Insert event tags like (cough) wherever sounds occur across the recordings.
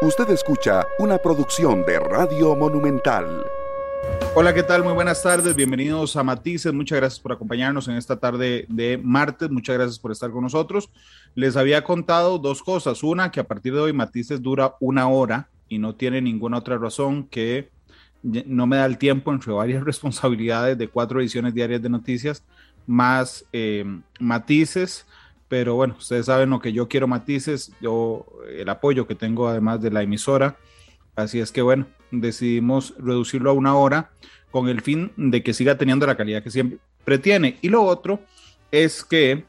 Usted escucha una producción de Radio Monumental. Hola, ¿qué tal? Muy buenas tardes. Bienvenidos a Matices. Muchas gracias por acompañarnos en esta tarde de martes. Muchas gracias por estar con nosotros. Les había contado dos cosas. Una, que a partir de hoy Matices dura una hora y no tiene ninguna otra razón que no me da el tiempo entre varias (laughs) responsabilidades de cuatro ediciones diarias de noticias, más eh, matices pero bueno, ustedes saben lo que yo quiero matices, yo el apoyo que tengo además de la emisora, así es que bueno, decidimos reducirlo a una hora con el fin de que siga teniendo la calidad que siempre tiene. Y lo otro es que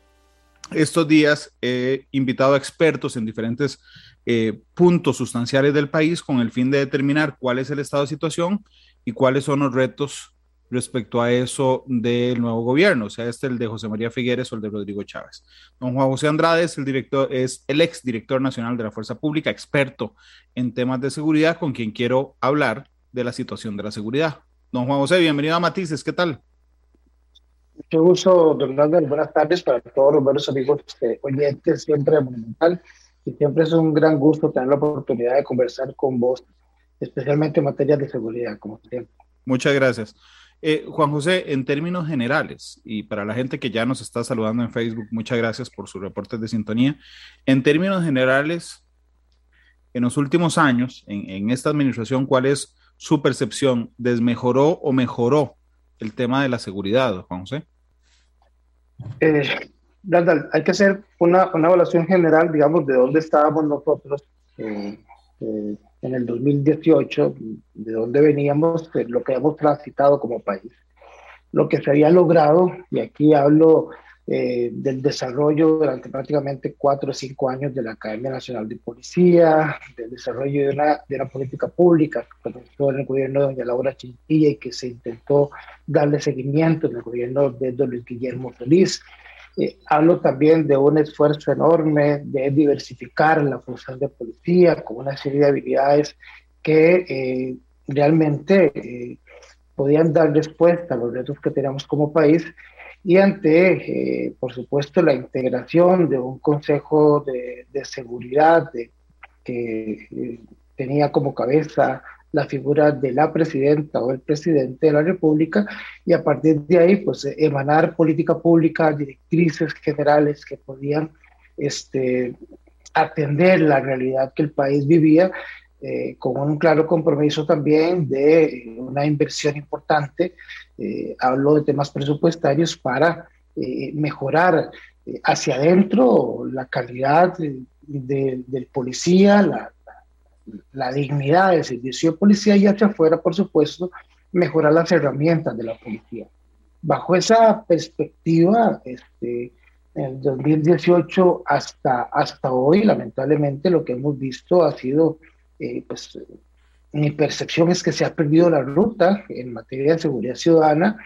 estos días he invitado a expertos en diferentes eh, puntos sustanciales del país con el fin de determinar cuál es el estado de situación y cuáles son los retos respecto a eso del nuevo gobierno, o sea, este el de José María Figueres o el de Rodrigo Chávez. Don Juan José Andrade es el director, es el ex director nacional de la Fuerza Pública, experto en temas de seguridad, con quien quiero hablar de la situación de la seguridad. Don Juan José, bienvenido a Matices, ¿qué tal? Mucho gusto, don Randall. Buenas tardes para todos los buenos amigos eh, oyentes siempre Monumental. Y siempre es un gran gusto tener la oportunidad de conversar con vos, especialmente en materia de seguridad, como siempre. Muchas gracias. Eh, Juan José, en términos generales, y para la gente que ya nos está saludando en Facebook, muchas gracias por sus reportes de sintonía. En términos generales, en los últimos años, en, esta administración, ¿cuál es su percepción? ¿Desmejoró o mejoró el tema de la seguridad, Juan José? Eh, hay que hacer una, una, evaluación general, digamos, de dónde estábamos nosotros. Eh, en el 2018, de dónde veníamos, lo que hemos transitado como país. Lo que se había logrado, y aquí hablo eh, del desarrollo durante prácticamente cuatro o cinco años de la Academia Nacional de Policía, del desarrollo de una, de una política pública que comenzó en el gobierno de doña Laura Chintilla y que se intentó darle seguimiento en el gobierno de don Luis Guillermo Feliz, eh, hablo también de un esfuerzo enorme de diversificar la función de policía con una serie de habilidades que eh, realmente eh, podían dar respuesta a los retos que tenemos como país. Y ante, por supuesto, la integración de un Consejo de, de Seguridad de, que tenía como cabeza la figura de la presidenta o el presidente de la República y a partir de ahí pues emanar política pública, directrices generales que podían este, atender la realidad que el país vivía eh, con un claro compromiso también de una inversión importante, eh, hablo de temas presupuestarios para eh, mejorar hacia adentro la calidad del policía, la, la dignidad del servicio de policía y hacia afuera, por supuesto, mejorar las herramientas de la policía. Bajo esa perspectiva, este, en el 2018 hasta, hasta hoy, lamentablemente, lo que hemos visto ha sido, eh, pues, mi percepción es que se ha perdido la ruta en materia de seguridad ciudadana.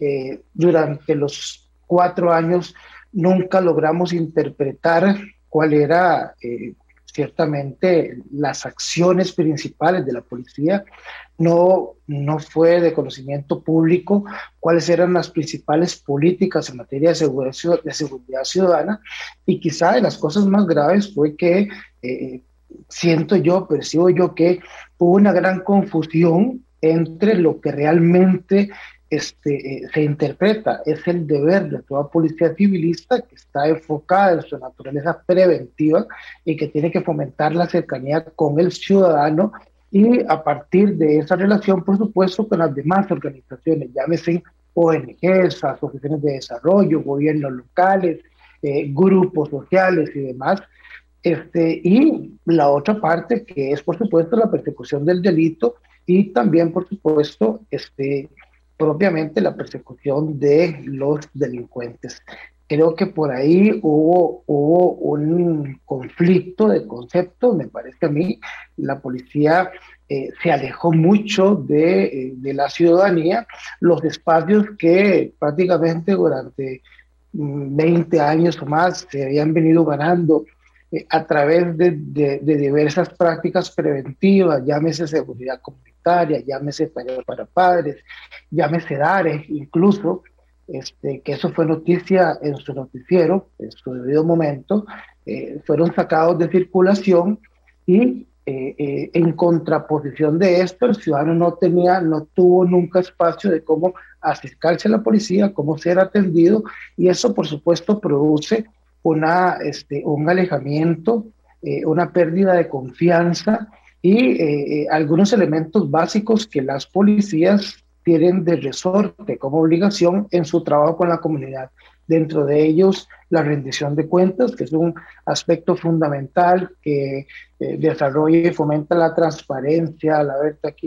Eh, durante los cuatro años nunca logramos interpretar cuál era eh, ciertamente las acciones principales de la policía, no, no fue de conocimiento público cuáles eran las principales políticas en materia de seguridad, ciudadana. Y quizá de las cosas más graves fue que eh, siento yo, percibo yo que hubo una gran confusión entre lo que realmente este, eh, se interpreta, es el deber de toda policía civilista que está enfocada en su naturaleza preventiva y que tiene que fomentar la cercanía con el ciudadano y a partir de esa relación, por supuesto, con las demás organizaciones, llámese ONGs, asociaciones de desarrollo, gobiernos locales, eh, grupos sociales y demás. Este, y la otra parte que es, por supuesto, la persecución del delito y también, por supuesto, este, propiamente la persecución de los delincuentes. Creo que por ahí hubo, hubo un conflicto de conceptos, me parece a mí, la policía eh, se alejó mucho de, eh, de, la ciudadanía, los espacios que prácticamente durante 20 mm, años o más se habían venido ganando eh, a través de, de, diversas prácticas preventivas, llámese seguridad comunitaria llámese para, para padres, llámese DARE incluso, este, que eso fue noticia en su noticiero, en su debido momento, eh, fueron sacados de circulación y eh, en contraposición de esto, el ciudadano no tenía, no tuvo nunca espacio de cómo acercarse a la policía, cómo ser atendido, y eso por supuesto produce una, este, un alejamiento, eh, una pérdida de confianza y algunos elementos básicos que las policías tienen de resorte como obligación en su trabajo con la comunidad. Dentro de ellos, la rendición de cuentas, que es un aspecto fundamental que eh, desarrolla y fomenta la transparencia, la,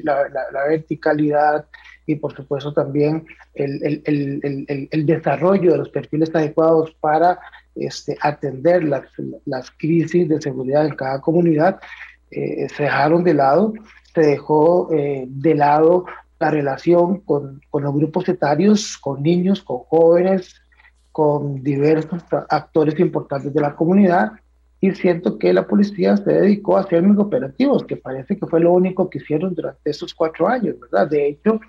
la, verticalidad y, por supuesto, también el, el, el, el, desarrollo de los perfiles adecuados para este, atender las, las crisis de seguridad en cada comunidad. Eh, se dejaron de lado, se dejó eh, de lado la relación con, con, los grupos etarios, con niños, con jóvenes, con diversos actores importantes de la comunidad y siento que la policía se dedicó a hacer operativos, que parece que fue lo único que hicieron durante esos cuatro años, ¿verdad? De hecho,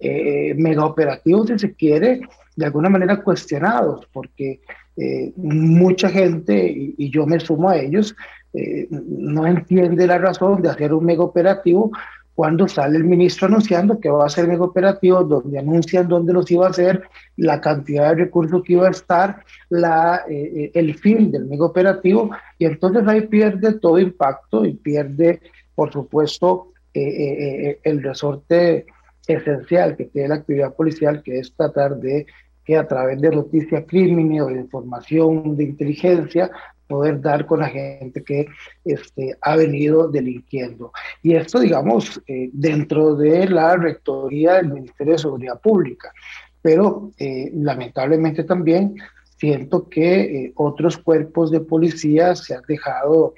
eh, mega operativos, si se quiere, de alguna manera cuestionados, porque eh, mucha gente, y, yo me sumo a ellos, eh, no entiende la razón de hacer un mega operativo cuando sale el ministro anunciando que va a ser mega operativo, donde anuncian dónde los iba a hacer, la cantidad de recursos que iba a estar, la, eh, eh, el fin del mega operativo, y entonces ahí pierde todo impacto y pierde, por supuesto, eh, el resorte esencial que tiene la actividad policial, que es tratar de que a través de noticia crimen o de información de inteligencia poder dar con la gente que este, ha venido delinquiendo. Y esto, digamos, eh, dentro de la rectoría del Ministerio de Seguridad Pública. Pero eh, lamentablemente también siento que eh, otros cuerpos de policía se han dejado,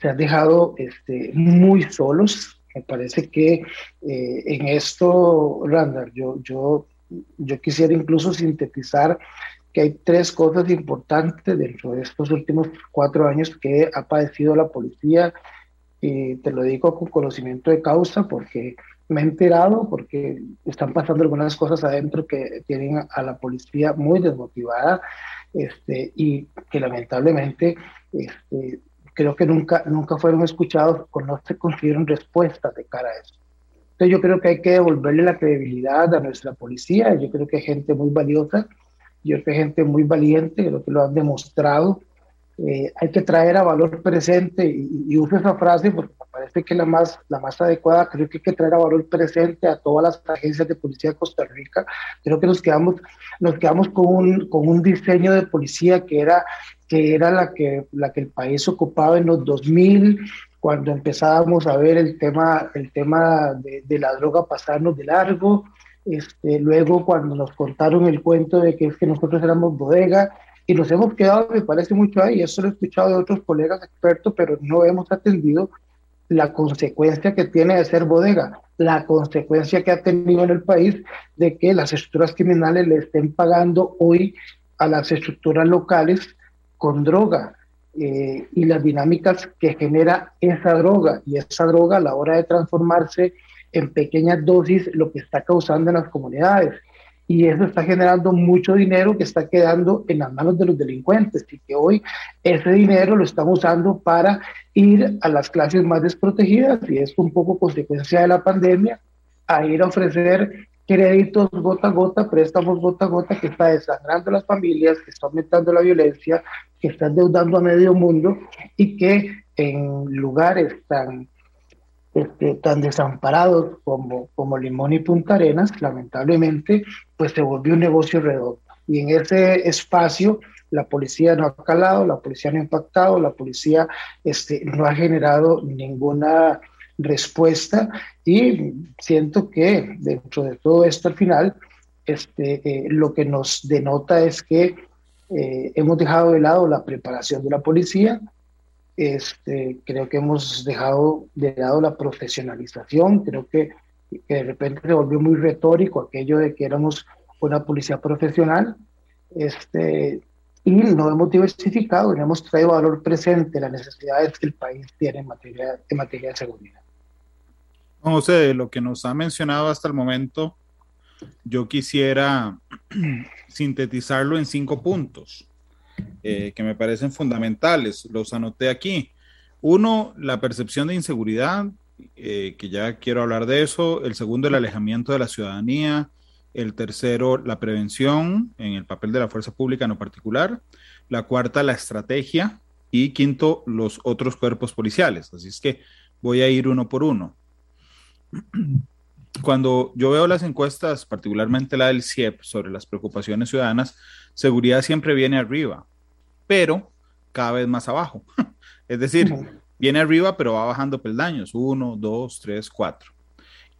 se han dejado este, muy solos. Me parece que en esto, Randall, yo, yo, yo quisiera incluso sintetizar que hay tres cosas importantes dentro de estos últimos cuatro años que ha padecido la policía y te lo digo con conocimiento de causa porque me he enterado porque están pasando algunas cosas adentro que tienen a la policía muy desmotivada este, y que lamentablemente este, creo que nunca, nunca fueron escuchados o no se consiguieron respuestas de cara a eso. Entonces yo creo que hay que devolverle la credibilidad a nuestra policía, yo creo que hay gente muy valiosa yo creo que gente muy valiente, creo que lo han demostrado. Eh, hay que traer a valor presente, y, uso esa frase porque me parece que es la más, la más adecuada, creo que hay que traer a valor presente a todas las agencias de policía de Costa Rica. Creo que nos quedamos, nos quedamos con, un, con un diseño de policía que era, que era la, que, la que el país ocupaba en los 2000, cuando empezábamos a ver el tema, el tema de, de la droga pasarnos de largo, este, luego cuando nos contaron el cuento de que que nosotros éramos bodega y nos hemos quedado, me parece mucho ahí, eso lo he escuchado de otros colegas expertos, pero no hemos atendido la consecuencia que tiene de ser bodega, la consecuencia que ha tenido en el país de que las estructuras criminales le estén pagando hoy a las estructuras locales con droga eh, y las dinámicas que genera esa droga. Y esa droga a la hora de transformarse en pequeñas dosis lo que está causando en las comunidades. Y eso está generando mucho dinero que está quedando en las manos de los delincuentes. Y que hoy ese dinero lo están usando para ir a las clases más desprotegidas. Y es un poco consecuencia de la pandemia, a ir a ofrecer créditos gota a gota, préstamos gota a gota que está desangrando las familias, que está aumentando la violencia, que está endeudando a medio mundo y que en lugares tan este, tan desamparados como, como Limón y Punta Arenas, lamentablemente, pues se volvió un negocio redondo. Y en ese espacio la policía no ha calado, la policía no ha impactado, la policía este, no ha generado ninguna respuesta y siento que dentro de todo esto al final este, eh, lo que nos denota es que eh, hemos dejado de lado la preparación de la policía, este, creo que hemos dejado de lado la profesionalización, creo que, de repente se volvió muy retórico aquello de que éramos una policía profesional, este, y no hemos diversificado, no hemos traído valor presente las necesidades que el país tiene en materia, en materia de seguridad. No sé, lo que nos ha mencionado hasta el momento, yo quisiera (clears throat) sintetizarlo en cinco puntos. Eh, que me parecen fundamentales. Los anoté aquí. Uno, la percepción de inseguridad, eh, que ya quiero hablar de eso. El segundo, el alejamiento de la ciudadanía. El tercero, la prevención en el papel de la fuerza pública en particular. La cuarta, la estrategia. Y quinto, los otros cuerpos policiales. Así es que voy a ir uno por uno. (clears throat) Cuando yo veo las encuestas, particularmente la del CIEP, sobre las preocupaciones ciudadanas, seguridad siempre viene arriba, pero cada vez más abajo. (laughs) es decir, viene arriba, pero va bajando peldaños, uno, dos, tres, cuatro.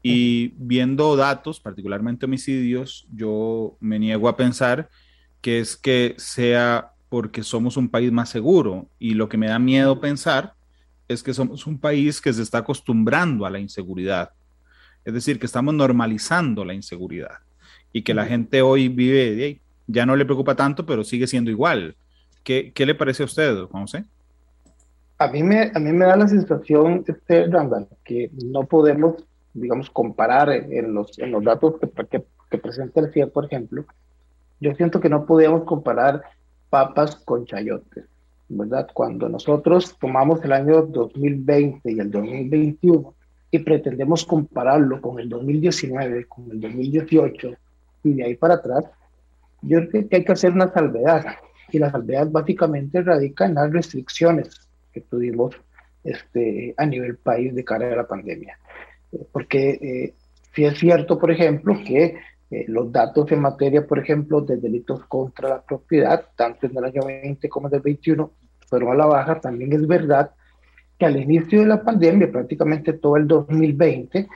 Y viendo datos, particularmente homicidios, yo me niego a pensar que es que sea porque somos un país más seguro. Y lo que me da miedo pensar es que somos un país que se está acostumbrando a la inseguridad. Es decir, que estamos normalizando la inseguridad y que la gente hoy vive, ya no le preocupa tanto, pero sigue siendo igual. ¿Qué, qué le parece a usted, Juan José? A mí me, a mí me da la sensación, este, Randall, que no podemos, digamos, comparar en los, en los datos que, que, presenta el CIE, por ejemplo. Yo siento que no podemos comparar papas con chayotes, ¿verdad? Cuando nosotros tomamos el año 2020 y el 2021 y pretendemos compararlo con el 2019, con el 2018 y de ahí para atrás, yo creo que hay que hacer una salvedad. Y la salvedad básicamente radica en las restricciones que tuvimos este, a nivel país de cara a la pandemia. Porque eh, si es cierto, por ejemplo, que eh, los datos en materia, por ejemplo, de delitos contra la propiedad, tanto en el año 20 como en el 21, fueron a la baja, también es verdad que al inicio de la pandemia, prácticamente todo el 2020,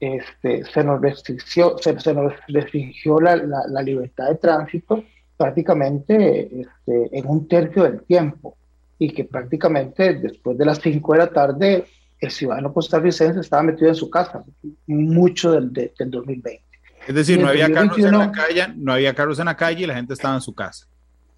este, se, nos restringió, se, nos restringió la, la, libertad de tránsito prácticamente este, en un tercio del tiempo y que prácticamente después de las 5 de la tarde el ciudadano costarricense estaba metido en su casa, mucho del, del 2020. Es decir, no había, carros en la calle, no había carros en la calle y la gente estaba en su casa.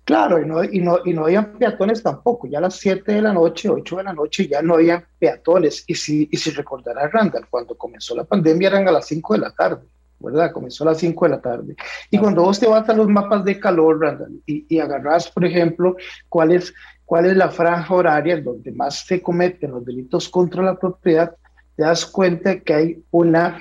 Claro, y no, y no, y no había peatones tampoco. Ya a las 7 de la noche, 8 de la noche, ya no había peatones. Y si, y si recordarás, Randall, cuando comenzó la pandemia eran a las 5 de la tarde. ¿verdad? Comenzó a las 5 de la tarde. Y cuando vos te vas a los mapas de calor, Randall, y, y agarras, por ejemplo, cuál es, cuál es la franja horaria donde más se cometen los delitos contra la propiedad, te das cuenta que hay una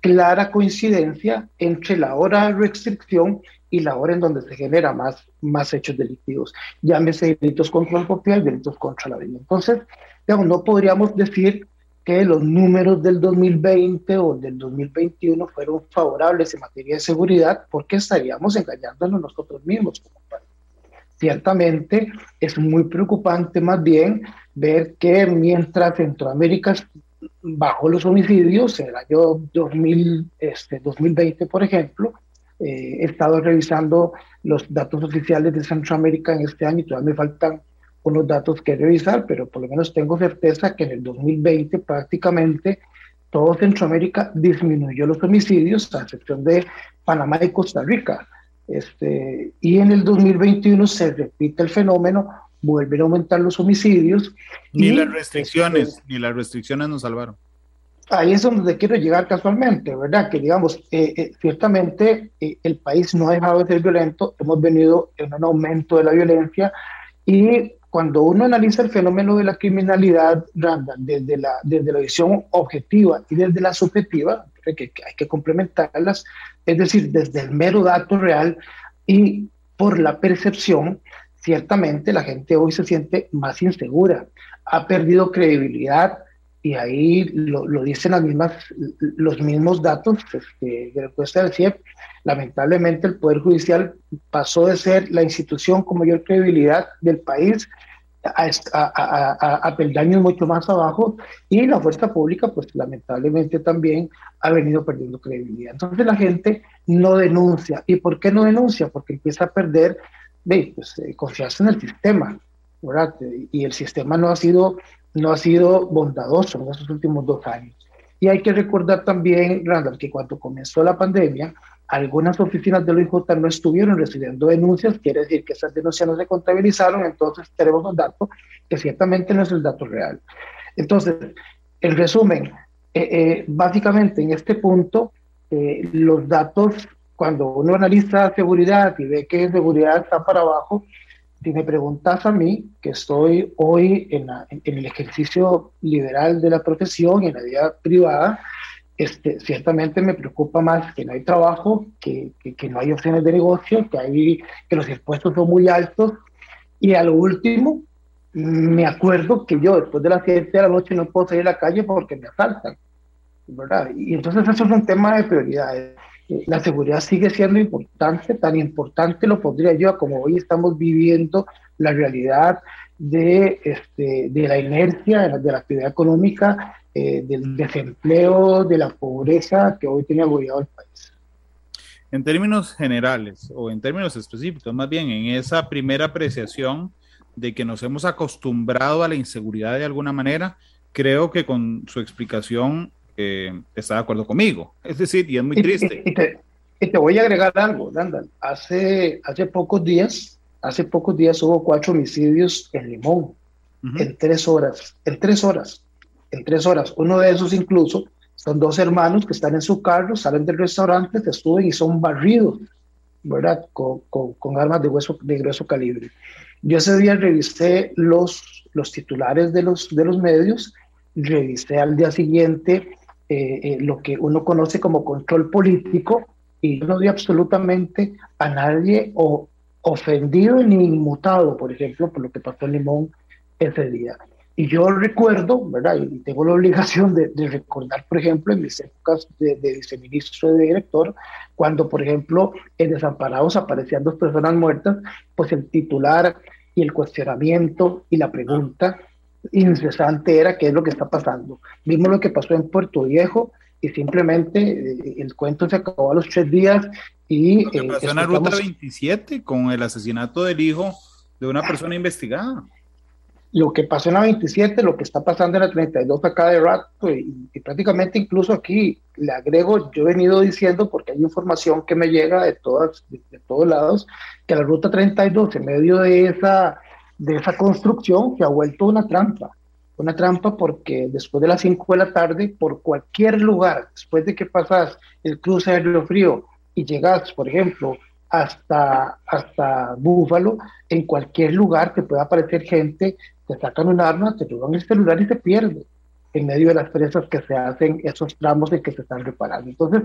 clara coincidencia entre la hora de restricción y la hora en donde se genera más, más hechos delictivos. Llámese delitos contra la propiedad y delitos contra la vida. Entonces, digamos, no podríamos decir que los números del 2020 o del 2021 fueron favorables en materia de seguridad porque estaríamos engañándonos nosotros mismos. Ciertamente es muy preocupante más bien ver que mientras Centroamérica bajó los homicidios en el año 2000, este, 2020, por ejemplo, eh, he estado revisando los datos oficiales de Centroamérica en este año y todavía me faltan unos datos que revisar, pero por lo menos tengo certeza que en el 2020 prácticamente todo Centroamérica disminuyó los homicidios, a excepción de Panamá y Costa Rica. Este, y en el 2021 se repite el fenómeno, vuelven a aumentar los homicidios. Ni las restricciones, este, ni las restricciones nos salvaron. Ahí es donde quiero llegar casualmente, ¿verdad? Que digamos, eh, eh, ciertamente eh, el país no ha dejado de ser violento, hemos venido en un aumento de la violencia y cuando uno analiza el fenómeno de la criminalidad, desde la, desde la visión objetiva y desde la subjetiva, que, hay que complementarlas, es decir, desde el mero dato real y por la percepción, ciertamente la gente hoy se siente más insegura, ha perdido credibilidad y ahí lo, lo dicen las mismas, los mismos datos este, de la encuesta del CIEP. Lamentablemente el Poder Judicial pasó de ser la institución con mayor credibilidad del país a, a, a, peldaños mucho más abajo y la fuerza pública pues lamentablemente también ha venido perdiendo credibilidad. Entonces la gente no denuncia. ¿Y por qué no denuncia? Porque empieza a perder pues, eh, confianza en el sistema. ¿Verdad? Y el sistema no ha sido no ha sido bondadoso en estos últimos dos años. Y hay que recordar también, Randall, que cuando comenzó la pandemia, algunas oficinas de OIJ no estuvieron recibiendo denuncias, quiere decir que esas denuncias no se contabilizaron, entonces tenemos un dato que ciertamente no es el dato real. Entonces, en resumen, eh, eh, básicamente en este punto, eh, los datos, cuando uno analiza seguridad y ve que seguridad está para abajo, si me preguntas a mí, que estoy hoy en, el ejercicio liberal de la profesión, en la vida privada, este, ciertamente me preocupa más que no hay trabajo, que, que, no hay opciones de negocio, que, hay, que los impuestos son muy altos. Y a lo último, me acuerdo que yo después de las 7 de la noche no puedo salir a la calle porque me asaltan. ¿verdad? Y entonces eso es un tema de prioridades la seguridad sigue siendo importante, tan importante lo pondría yo como hoy estamos viviendo la realidad de, este, de la inercia, de la, actividad económica, eh, del desempleo, de la pobreza que hoy tiene agobiado el país. En términos generales o en términos específicos, más bien en esa primera apreciación de que nos hemos acostumbrado a la inseguridad de alguna manera, creo que con su explicación está de acuerdo conmigo. Es decir, y es muy triste. Y, te, voy a agregar algo, Randall. Hace, hace pocos días, hace pocos días hubo cuatro homicidios en Limón, en tres horas, en tres horas, en tres horas. Uno de esos incluso son dos hermanos que están en su carro, salen del restaurante, se suben y son barridos, ¿verdad? Con, con, armas de, hueso, de grueso calibre. Yo ese día revisé los, los titulares de los, de los medios, revisé al día siguiente eh, eh, lo que uno conoce como control político y no vi absolutamente a nadie o ofendido ni inmutado, por ejemplo, por lo que pasó en Limón ese día. Y yo recuerdo, ¿verdad? Y tengo la obligación de, recordar, por ejemplo, en mis épocas de, de viceministro de director, cuando, por ejemplo, en Desamparados aparecían dos personas muertas, pues el titular y el cuestionamiento y la pregunta incesante era qué es lo que está pasando. Vimos lo que pasó en Puerto Viejo y simplemente eh, el cuento se acabó a los tres días y... Lo que eh, pasó en la Ruta 27 con el asesinato del hijo de una persona investigada. Lo que pasó en la 27, lo que está pasando en la 32 acá de rato y, prácticamente incluso aquí le agrego, yo he venido diciendo porque hay información que me llega de, todas, de todos lados, que la Ruta 32 en medio de esa de esa construcción que ha vuelto una trampa. Una trampa porque después de las 5 de la tarde, por cualquier lugar, después de que pasas el cruce del Río Frío y llegas, por ejemplo, hasta, hasta Búfalo, en cualquier lugar te puede aparecer gente, te sacan un arma, te roban el celular y se pierde en medio de las presas que se hacen esos tramos en que se están reparando. Entonces,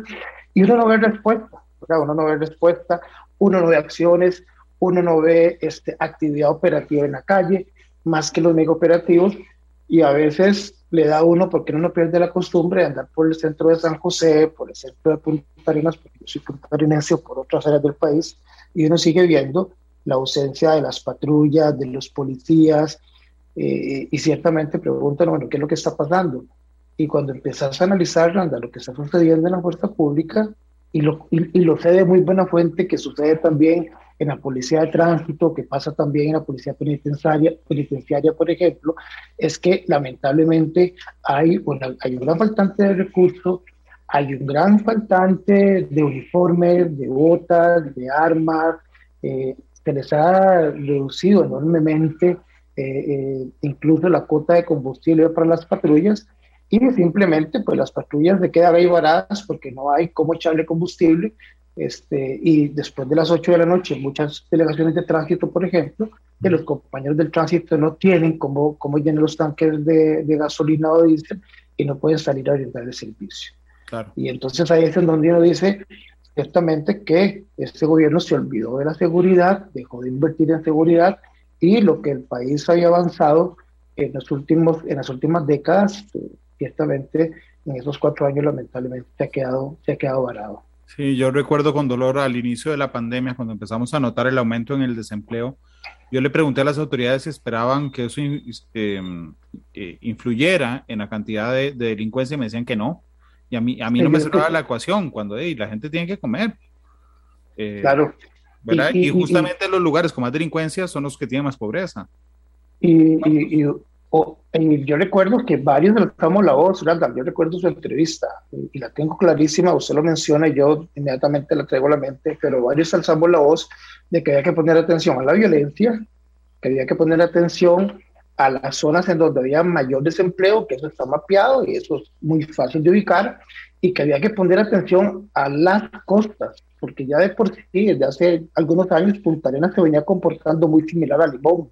y uno no ve respuesta, uno no ve respuesta, uno no ve acciones, uno no ve este, actividad operativa en la calle, más que los mega operativos, y a veces le da uno, porque uno no pierde la costumbre de andar por el centro de San José, por el centro de Punta Arenas, porque yo soy o por otras áreas del país, y uno sigue viendo la ausencia de las patrullas, de los policías, eh, y ciertamente preguntan, bueno, ¿qué es lo que está pasando? Y cuando empiezas a analizar, anda, lo que está sucediendo en la fuerza pública, y lo, y lo sé de muy buena fuente que sucede también en la policía de tránsito, que pasa también en la policía penitenciaria, penitenciaria por ejemplo, es que lamentablemente hay, una, hay un gran faltante de recursos, hay un gran faltante de uniformes, de botas, de armas, eh, se les ha reducido enormemente eh, eh, incluso la cuota de combustible para las patrullas y simplemente pues las patrullas se quedan ahí varadas porque no hay cómo echarle combustible este, y después de las 8 de la noche, muchas delegaciones de tránsito, por ejemplo, que los compañeros del tránsito no tienen cómo, cómo llenar los tanques de, de gasolina o diésel y no pueden salir a brindar el servicio. Claro. Y entonces ahí es en donde uno dice ciertamente que este gobierno se olvidó de la seguridad, dejó de invertir en seguridad y lo que el país había avanzado en, los últimos, en las últimas décadas, eh, ciertamente en esos cuatro años lamentablemente se ha quedado, se ha quedado varado. Sí, yo recuerdo con dolor al inicio de la pandemia, cuando empezamos a notar el aumento en el desempleo, yo le pregunté a las autoridades si esperaban que eso em, eh, influyera en la cantidad de, delincuencia y me decían que no. Y a mí, a mí no me cerraba la ecuación cuando la gente tiene que comer. Eh, claro. ¿verdad? Y, justamente los lugares con más delincuencia son los que tienen más pobreza. Y, yo recuerdo que varios alzamos la voz, yo recuerdo su entrevista y, la tengo clarísima, usted lo menciona y yo inmediatamente la traigo a la mente, pero varios alzamos la voz de que había que poner atención a la violencia, que había que poner atención a las zonas en donde había mayor desempleo, que eso está mapeado y eso es muy fácil de ubicar, y que había que poner atención a las costas, porque ya de por sí, desde hace algunos años, Punta Arenas se venía comportando muy similar a Limón.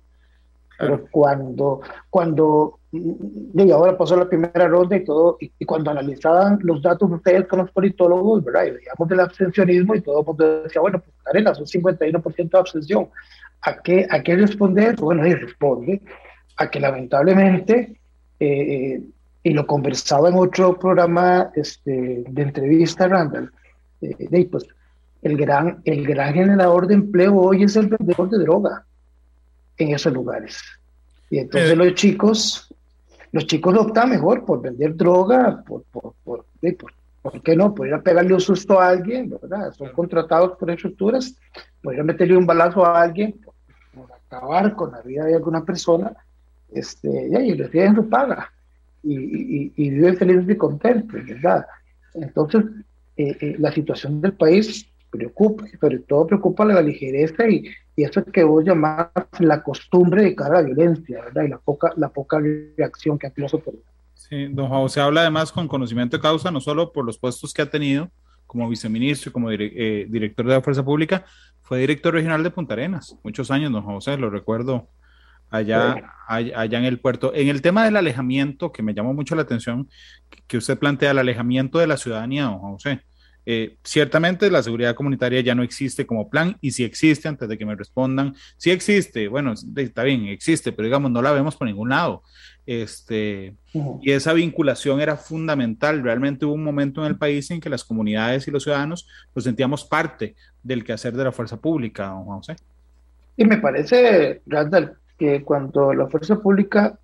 Pero cuando, cuando, y ahora pasó la primera ronda y todo, y, cuando analizaban los datos ustedes con los politólogos, ¿verdad? Y veíamos del abstencionismo y todo el mundo decía, bueno, pues Arenas, un 51% de abstención. ¿A qué, ¿A qué responde Bueno, y responde a que lamentablemente, eh, y lo conversaba en otro programa este, de entrevista, Randall, eh, pues el gran, el gran generador de empleo hoy es el vendedor de droga en esos lugares. Y entonces eh. los chicos, los chicos optan mejor por vender droga, por, por, por, por, qué no? Por ir a pegarle un susto a alguien, ¿verdad? Son contratados por estructuras, por ir a meterle un balazo a alguien, por, acabar con la vida de alguna persona, este, y ahí reciben su paga y, y, y viven felices y contentos, ¿verdad? Entonces, eh, eh, la situación del país preocupa, sobre todo preocupa la ligereza y, y eso que vos llamás la costumbre de cara a la violencia, ¿verdad? Y la poca, la poca reacción que han tenido las Sí, don Juan, se habla además con conocimiento de causa, no solo por los puestos que ha tenido como viceministro y como eh, director de la Fuerza Pública, fue director regional de Punta Arenas, muchos años, don José, lo recuerdo allá, allá en el puerto. En el tema del alejamiento, que me llamó mucho la atención, que usted plantea el alejamiento de la ciudadanía, don José. Eh, ciertamente la seguridad comunitaria ya no existe como plan y si existe, antes de que me respondan, si existe, bueno, está bien, existe, pero digamos, no la vemos por ningún lado. Este, Y esa vinculación era fundamental. Realmente hubo un momento en el país en que las comunidades y los ciudadanos nos sentíamos parte del quehacer de la fuerza pública, don José. Y me parece, Randall, que cuando la fuerza pública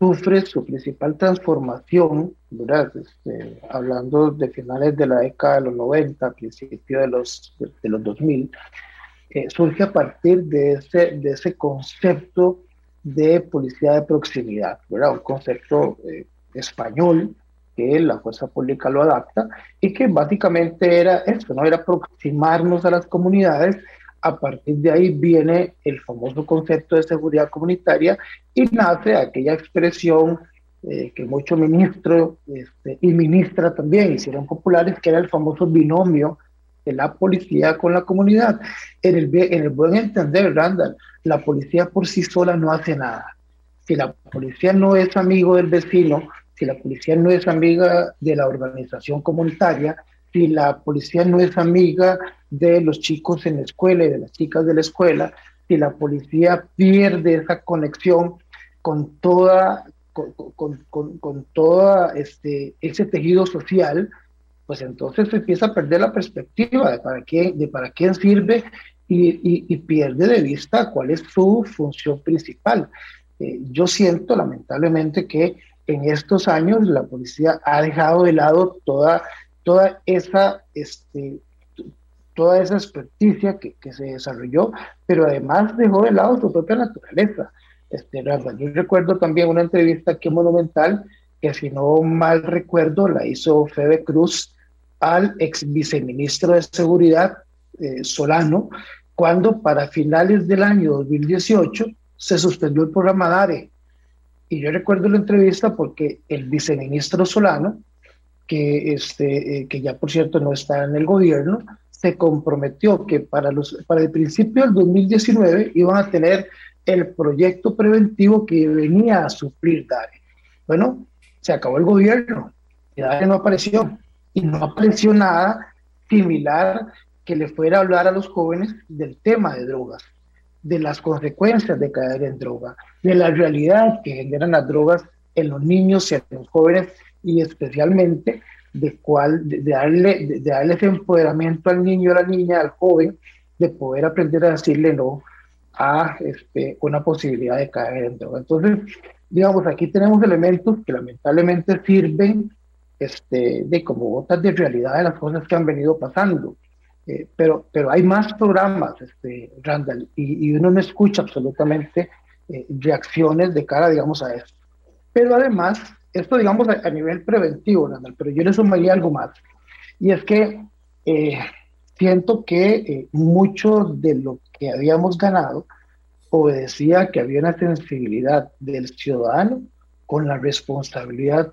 sufre su principal transformación, ¿verdad? Este, hablando de finales de la década de los 90, principio de los, de, los 2000, eh, surge a partir de ese, de ese concepto de policía de proximidad, ¿verdad? Un concepto eh, español que la fuerza pública lo adapta y que básicamente era esto, ¿no? Era aproximarnos a las comunidades a partir de ahí viene el famoso concepto de seguridad comunitaria y nace aquella expresión eh, que muchos ministros este, y ministra también hicieron populares, que era el famoso binomio de la policía con la comunidad. En el, en el buen entender, Randall, la policía por sí sola no hace nada. Si la policía no es amigo del vecino, si la policía no es amiga de la organización comunitaria, si la policía no es amiga de los chicos en la escuela y de las chicas de la escuela, si la policía pierde esa conexión con toda con, con, toda este, ese tejido social, pues entonces se empieza a perder la perspectiva de para quién, de para quién sirve y, y, pierde de vista cuál es su función principal. Eh, yo siento lamentablemente que en estos años la policía ha dejado de lado toda toda esa, este, toda esa experticia que, que, se desarrolló, pero además dejó de lado su propia naturaleza. Este, yo recuerdo también una entrevista aquí en Monumental, que si no mal recuerdo, la hizo Febe Cruz al ex viceministro de Seguridad, eh, Solano, cuando para finales del año 2018 se suspendió el programa DARE. Y yo recuerdo la entrevista porque el viceministro Solano que, este, eh, que ya por cierto no está en el gobierno, se comprometió que para, los, para el principio del 2019 iban a tener el proyecto preventivo que venía a suplir DARE. Bueno, se acabó el gobierno y DARE no apareció. Y no apareció nada similar que le fuera a hablar a los jóvenes del tema de drogas, de las consecuencias de caer en droga, de la realidad que generan las drogas en los niños y en los jóvenes y especialmente de, cuál, de, darle, de, darle ese empoderamiento al niño, a la niña, al joven, de poder aprender a decirle no a este, una posibilidad de caer en droga. Entonces, digamos, aquí tenemos elementos que lamentablemente sirven este, de como gotas de realidad de las cosas que han venido pasando. Eh, pero, pero hay más programas, este, Randall, y, uno no escucha absolutamente eh, reacciones de cara, digamos, a eso. Pero además, esto digamos a, nivel preventivo, pero yo le sumaría algo más. Y es que eh, siento que eh, mucho de lo que habíamos ganado obedecía que había una sensibilidad del ciudadano con la responsabilidad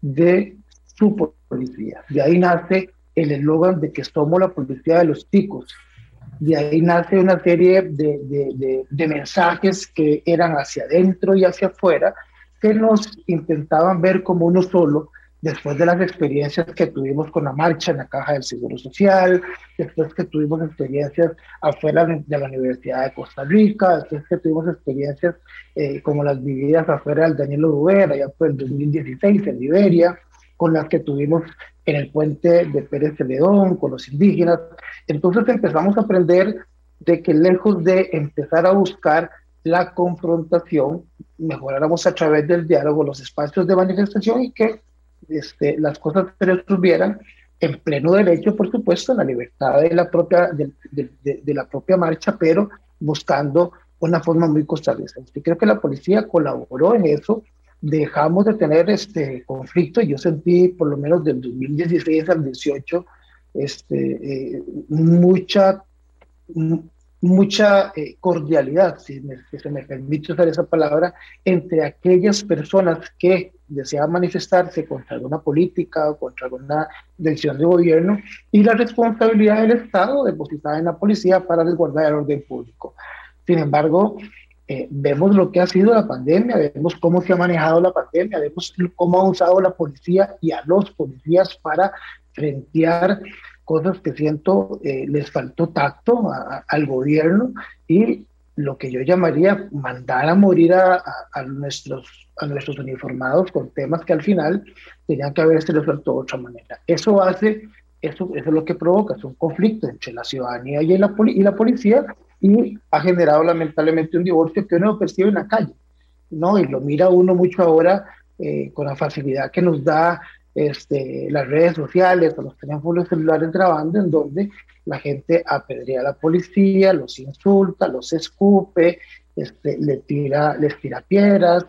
de su policía. De ahí nace el eslogan de que somos la policía de los ticos. De ahí nace una serie de, de, de, mensajes que eran hacia adentro y hacia afuera, que nos intentaban ver como uno solo, después de las experiencias que tuvimos con la marcha en la Caja del Seguro Social, después que tuvimos experiencias afuera de la Universidad de Costa Rica, después que tuvimos experiencias eh, como las vividas afuera del Daniel Oduber, allá por el 2016 en Liberia, con las que tuvimos en el puente de Pérez Celedón, con los indígenas. Entonces empezamos a aprender de que lejos de empezar a buscar la confrontación, mejoráramos a través del diálogo los espacios de manifestación y que este, las cosas se resolvieran en pleno derecho, por supuesto, en la libertad de la propia, de, la propia marcha, pero buscando una forma muy costarricense. Creo que la policía colaboró en eso, dejamos de tener este conflicto, yo sentí por lo menos del 2016 al 18 este, eh, mucha mucha eh, cordialidad, si, se me permite usar esa palabra, entre aquellas personas que deseaban manifestarse contra alguna política o contra alguna decisión de gobierno y la responsabilidad del Estado depositada en la policía para resguardar el orden público. Sin embargo, eh, vemos lo que ha sido la pandemia, vemos cómo se ha manejado la pandemia, vemos cómo ha usado la policía y a los policías para frentear cosas que siento eh, les faltó tacto al gobierno y lo que yo llamaría mandar a morir a, nuestros, a nuestros uniformados con temas que al final tenían que haberse resuelto de otra manera. Eso hace, eso, eso es lo que provoca, es un conflicto entre la ciudadanía y la, y la policía y ha generado lamentablemente un divorcio que uno percibe en la calle, ¿no? Y lo mira uno mucho ahora eh, con la facilidad que nos da este, las redes sociales o los teléfonos celulares grabando en donde la gente apedrea a la policía, los insulta, los escupe, este, le tira, les tira piedras,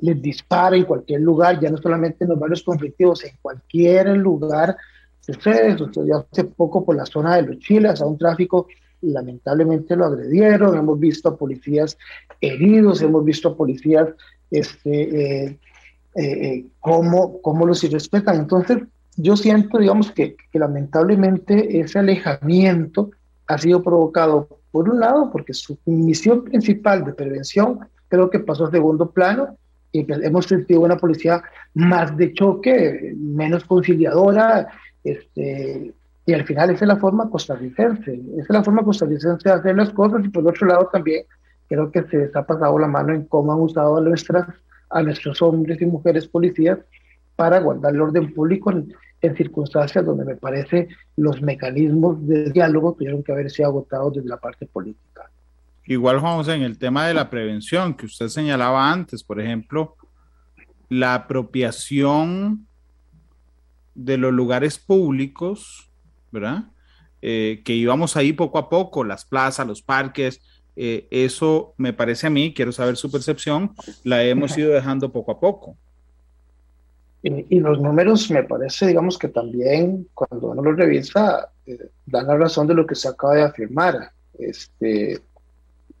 les dispara en cualquier lugar, ya no solamente en los barrios conflictivos, en cualquier lugar sucede. Sucedió hace poco por la zona de los Chiles, a un tráfico lamentablemente lo agredieron, hemos visto a policías heridos, hemos visto a policías este, eh, eh, cómo, cómo los irrespetan. Entonces, yo siento, digamos, que, que, lamentablemente ese alejamiento ha sido provocado, por un lado, porque su misión principal de prevención creo que pasó a segundo plano y hemos sentido una policía más de choque, menos conciliadora, este, y al final esa es la forma costarricense, esa es la forma costarricense de hacer las cosas y por otro lado también creo que se les ha pasado la mano en cómo han usado nuestras a nuestros hombres y mujeres policías para guardar el orden público en, circunstancias donde me parece los mecanismos de diálogo tuvieron que haber sido agotados desde la parte política. Igual, Juan José, en el tema de la prevención que usted señalaba antes, por ejemplo, la apropiación de los lugares públicos, ¿verdad? Eh, que íbamos ahí poco a poco, las plazas, los parques, eh, eso me parece a mí, quiero saber su percepción, la hemos (laughs) ido dejando poco a poco. Y, los números me parece, digamos que también cuando uno los revisa, eh, dan la razón de lo que se acaba de afirmar. Este,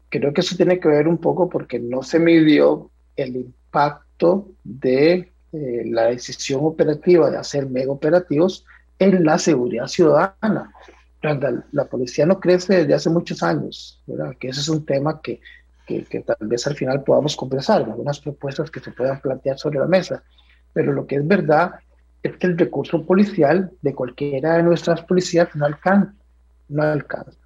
creo que eso tiene que ver un poco porque no se midió el impacto de eh, la decisión operativa de hacer mega operativos en la seguridad ciudadana la, policía no crece desde hace muchos años, ¿verdad? que ese es un tema que, que, tal vez al final podamos conversar, algunas propuestas que se puedan plantear sobre la mesa, pero lo que es verdad es que el recurso policial de cualquiera de nuestras policías no alcanza, no alcanza.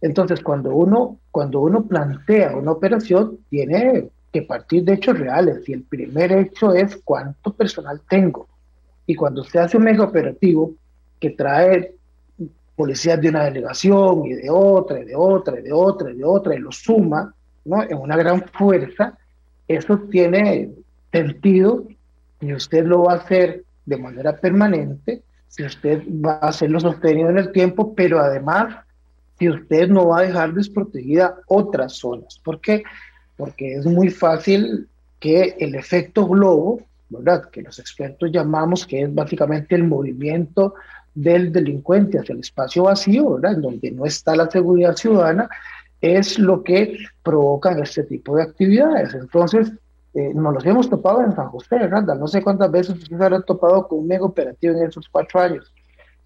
Entonces, cuando uno, cuando uno plantea una operación, tiene que partir de hechos reales, y el primer hecho es cuánto personal tengo. Y cuando se hace un mega operativo que trae policías de una delegación y de otra, y de otra, y de otra, y de otra, y lo suma ¿no? en una gran fuerza, eso tiene sentido y usted lo va a hacer de manera permanente, si usted va a hacerlo sostenido en el tiempo, pero además si usted no va a dejar desprotegida otras zonas. ¿Por qué? Porque es muy fácil que el efecto globo, ¿verdad? Que los expertos llamamos que es básicamente el movimiento del delincuente hacia el espacio vacío, ¿verdad? En donde no está la seguridad ciudadana, es lo que provocan este tipo de actividades. Entonces, eh, nos los hemos topado en San José, ¿verdad? No sé cuántas veces ustedes han topado con un mega operativo en esos cuatro años.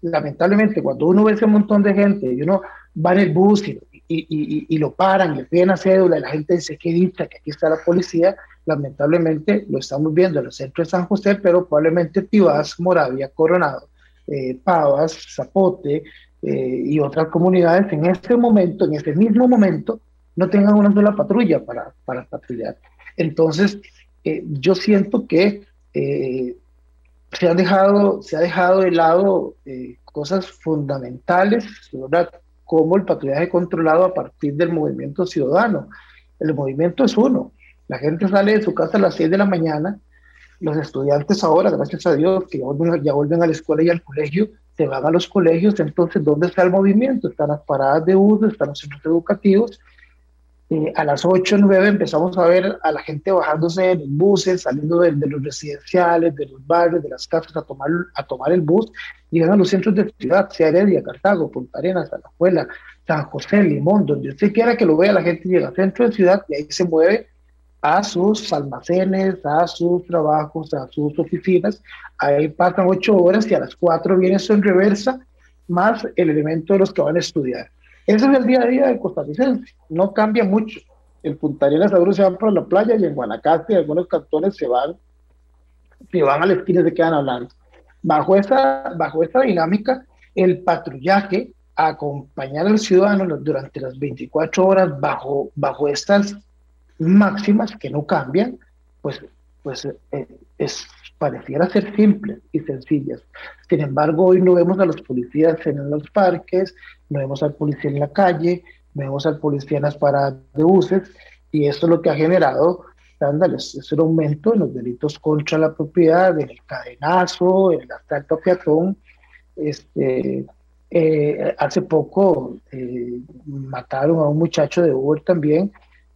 lamentablemente, cuando uno ve ese montón de gente y uno va en el bus y, y, y, lo paran, le piden la cédula y la gente dice que dice que aquí está la policía, lamentablemente lo estamos viendo en el centro de San José, pero probablemente Tibás, Moravia, Coronado, eh, Pavas, Zapote eh, y otras comunidades en este momento, en este mismo momento, no tengan una sola patrulla para, para patrullar. Entonces, eh, yo siento que se, ha dejado, se ha dejado de lado cosas fundamentales, ¿verdad? como el patrullaje controlado a partir del movimiento ciudadano. El movimiento es uno. La gente sale de su casa a las 6 de la mañana. Los estudiantes ahora, gracias a Dios, que ya vuelven, ya vuelven a la escuela y al colegio, se van a los colegios. Entonces, ¿dónde está el movimiento? Están las paradas de bus, están los centros educativos eh, a las 8 o 9 empezamos a ver a la gente bajándose en buses, saliendo de, los residenciales, de los barrios, de las casas a tomar, a tomar el bus, llegan a los centros de ciudad, sea Heredia, Cartago, Punta Arenas, Alajuela, San José, Limón, donde usted quiera que lo vea, la gente llega al centro de ciudad y ahí se mueve a sus almacenes, a sus trabajos, a sus oficinas. Ahí pasan ocho horas y a las cuatro viene eso en reversa, más el elemento de los que van a estudiar. Ese es el día a día del costarricense, no cambia mucho. En Punta Arenas algunos se van para la playa y en Guanacaste algunos cantones se van, se van a la esquina se quedan hablando. Bajo esa, bajo esta dinámica, el patrullaje, acompañar al ciudadano durante las 24 horas bajo, bajo estas máximas que no cambian, pues, pues eh, es, pareciera ser simples y sencillas. Sin embargo, hoy no vemos a los policías en los parques, no vemos al policía en la calle, no vemos al policía en las paradas de buses, y esto es lo que ha generado es, es un aumento en los delitos contra la propiedad, en el cadenazo, en el asalto a peatón. Este, eh, hace poco eh, mataron a un muchacho de Uber también,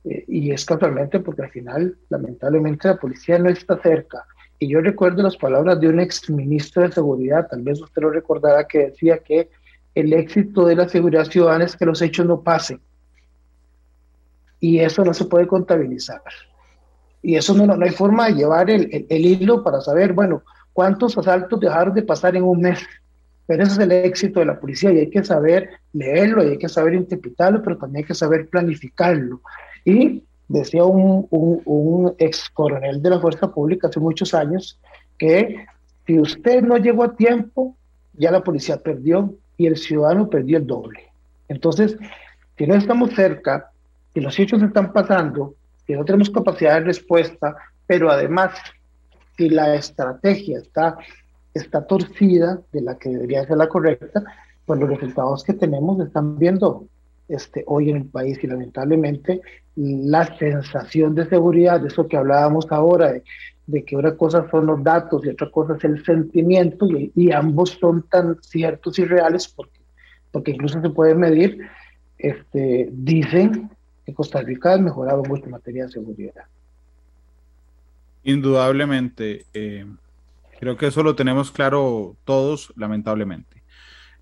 eh, y es casualmente porque al final, lamentablemente, la policía no está cerca. Y yo recuerdo las palabras de un ex ministro de Seguridad, tal vez usted lo recordará, que decía que el éxito de la seguridad ciudadana es que los hechos no pasen. Y eso no se puede contabilizar. Y eso no, no hay forma de llevar el, el, hilo para saber, bueno, cuántos asaltos dejaron de pasar en un mes. Pero ese es el éxito de la policía y hay que saber leerlo y hay que saber interpretarlo, pero también hay que saber planificarlo. Y decía un, un, ex coronel de la Fuerza Pública hace muchos años que si usted no llegó a tiempo, ya la policía perdió y el ciudadano perdió el doble. Entonces, si no estamos cerca, si los hechos están pasando, si no tenemos capacidad de respuesta, pero además, si la estrategia está, está torcida de la que debería ser la correcta, pues los resultados que tenemos están viendo este, hoy en el país y lamentablemente la sensación de seguridad, de eso que hablábamos ahora, de, que una cosa son los datos y otra cosa es el sentimiento y, ambos son tan ciertos y reales porque, porque incluso se puede medir, este, dicen que Costa Rica ha mejorado mucho en materia de seguridad. Indudablemente, eh, creo que eso lo tenemos claro todos, lamentablemente.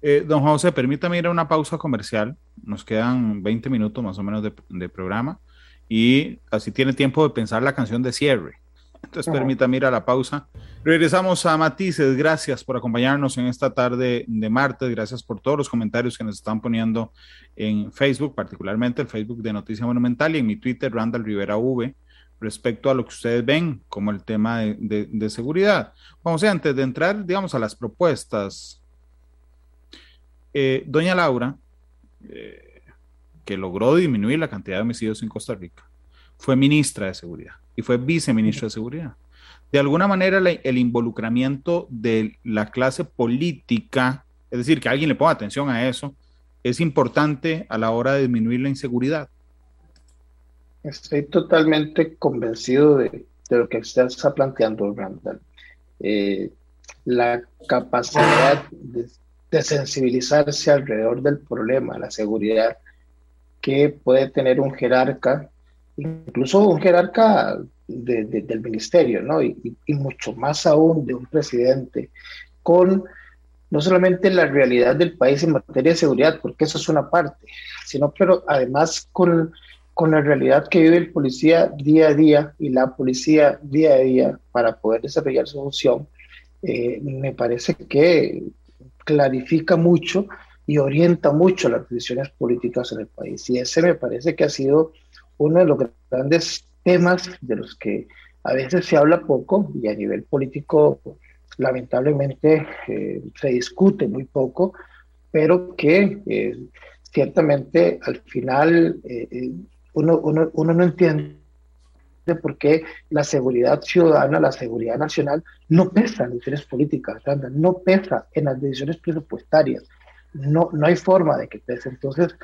Eh, don José, permítame ir a una pausa comercial. Nos quedan 20 minutos más o menos de, programa y así tiene tiempo de pensar la canción de cierre. Entonces, permítame ir a la pausa. Regresamos a Matices. Gracias por acompañarnos en esta tarde de martes. Gracias por todos los comentarios que nos están poniendo en Facebook, particularmente el Facebook de Noticia Monumental y en mi Twitter, Randall Rivera V, respecto a lo que ustedes ven como el tema de, de seguridad. Vamos a antes de entrar, digamos, a las propuestas eh, doña Laura, eh, que logró disminuir la cantidad de homicidios en Costa Rica, fue ministra de Seguridad y fue viceministra de Seguridad. De alguna manera, el involucramiento de la clase política, es decir, que alguien le ponga atención a eso, es importante a la hora de disminuir la inseguridad. Estoy totalmente convencido de, lo que usted está planteando, Randall. Eh, la capacidad de, de sensibilizarse alrededor del problema, la seguridad que puede tener un jerarca, incluso un jerarca del ministerio, ¿no? Y, mucho más aún de un presidente, con no solamente la realidad del país en materia de seguridad, porque eso es una parte, sino pero además con, con la realidad que vive el policía día a día y la policía día a día para poder desarrollar su función, eh, me parece que clarifica mucho y orienta mucho las decisiones políticas en el país. Y ese me parece que ha sido uno de los grandes temas de los que a veces se habla poco y a nivel político lamentablemente eh, se discute muy poco, pero que eh, ciertamente al final eh, uno, uno, uno, no entiende por qué la seguridad ciudadana, la seguridad nacional no pesa en decisiones políticas, no pesa en las decisiones presupuestarias, no, no hay forma de que pese. Entonces,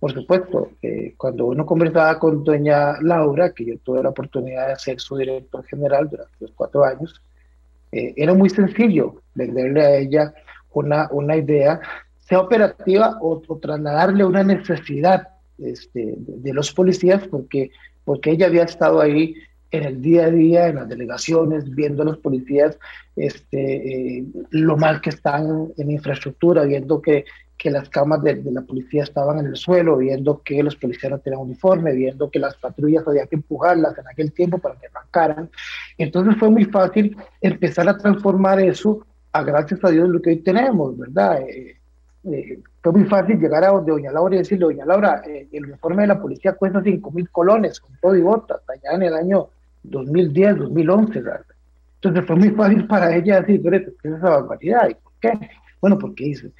por supuesto, cuando uno conversaba con doña Laura, que yo tuve la oportunidad de ser su director general durante los cuatro años, eh, era muy sencillo venderle a ella una, una idea, sea operativa o, trasladarle una necesidad este, de, los policías, porque, porque ella había estado ahí en el día a día, en las delegaciones, viendo a los policías este, eh, lo mal que están en infraestructura, viendo que que las camas de, la policía estaban en el suelo, viendo que los policías no tenían uniforme, viendo que las patrullas había que empujarlas en aquel tiempo para que arrancaran. Entonces fue muy fácil empezar a transformar eso a gracias a Dios lo que hoy tenemos, ¿verdad? Eh, eh, fue muy fácil llegar a donde doña Laura y decirle, doña Laura, eh, el uniforme de la policía cuesta 5 mil colones con todo y botas, allá en el año 2010, 2011, ¿verdad? Entonces fue muy fácil para ella decir, pero ¿qué es esa barbaridad? ¿Y por qué? Bueno, porque dice,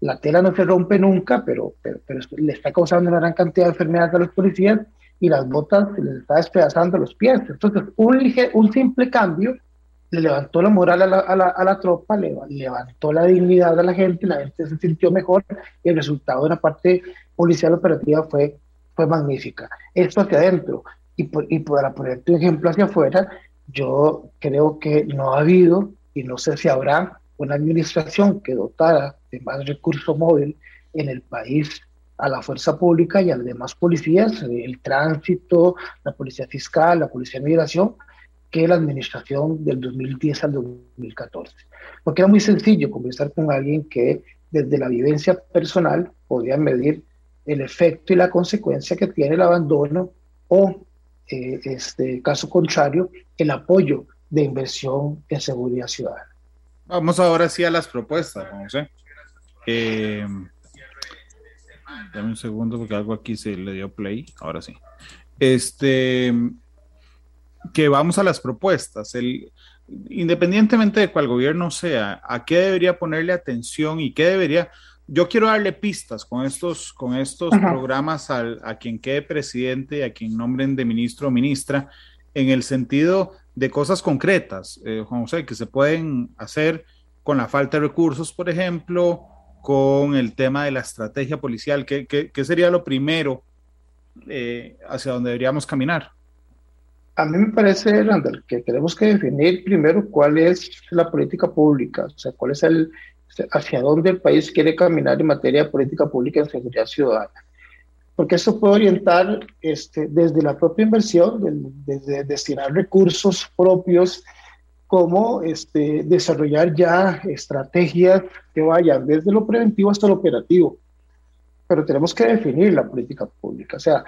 la tela no se rompe nunca, pero, pero, le está causando una gran cantidad de enfermedades a los policías y las botas se les está despedazando los pies. Entonces, un, un simple cambio le levantó la moral a la, a la, tropa, le, levantó la dignidad a la gente, la gente se sintió mejor y el resultado de la parte policial operativa fue, fue magnífica. Esto hacia adentro. Y, por, y para ponerte un ejemplo hacia afuera, yo creo que no ha habido, y no sé si habrá, una administración que dotara de más recurso móvil en el país a la fuerza pública y a las demás policías, el tránsito, la policía fiscal, la policía de migración, que la administración del 2010 al 2014. Porque era muy sencillo conversar con alguien que desde la vivencia personal podía medir el efecto y la consecuencia que tiene el abandono o, eh, este caso contrario, el apoyo de inversión en seguridad ciudadana. Vamos ahora sí a las propuestas, José. Eh, dame un segundo porque algo aquí se le dio play. Ahora sí. Este, que vamos a las propuestas. El, independientemente de cuál gobierno sea, ¿a qué debería ponerle atención y qué debería? Yo quiero darle pistas con estos, con estos programas al, a quien quede presidente y a quien nombren de ministro o ministra, en el sentido de cosas concretas, eh, Juan José, que se pueden hacer con la falta de recursos, por ejemplo, con el tema de la estrategia policial. ¿Qué, qué, sería lo primero eh, hacia donde deberíamos caminar? A mí me parece, Randall, que tenemos que definir primero cuál es la política pública, o sea, cuál es el, hacia dónde el país quiere caminar en materia de política pública en seguridad ciudadana porque eso puede orientar este, desde la propia inversión, desde destinar recursos propios, como este, desarrollar ya estrategias que vayan desde lo preventivo hasta lo operativo. Pero tenemos que definir la política pública, o sea,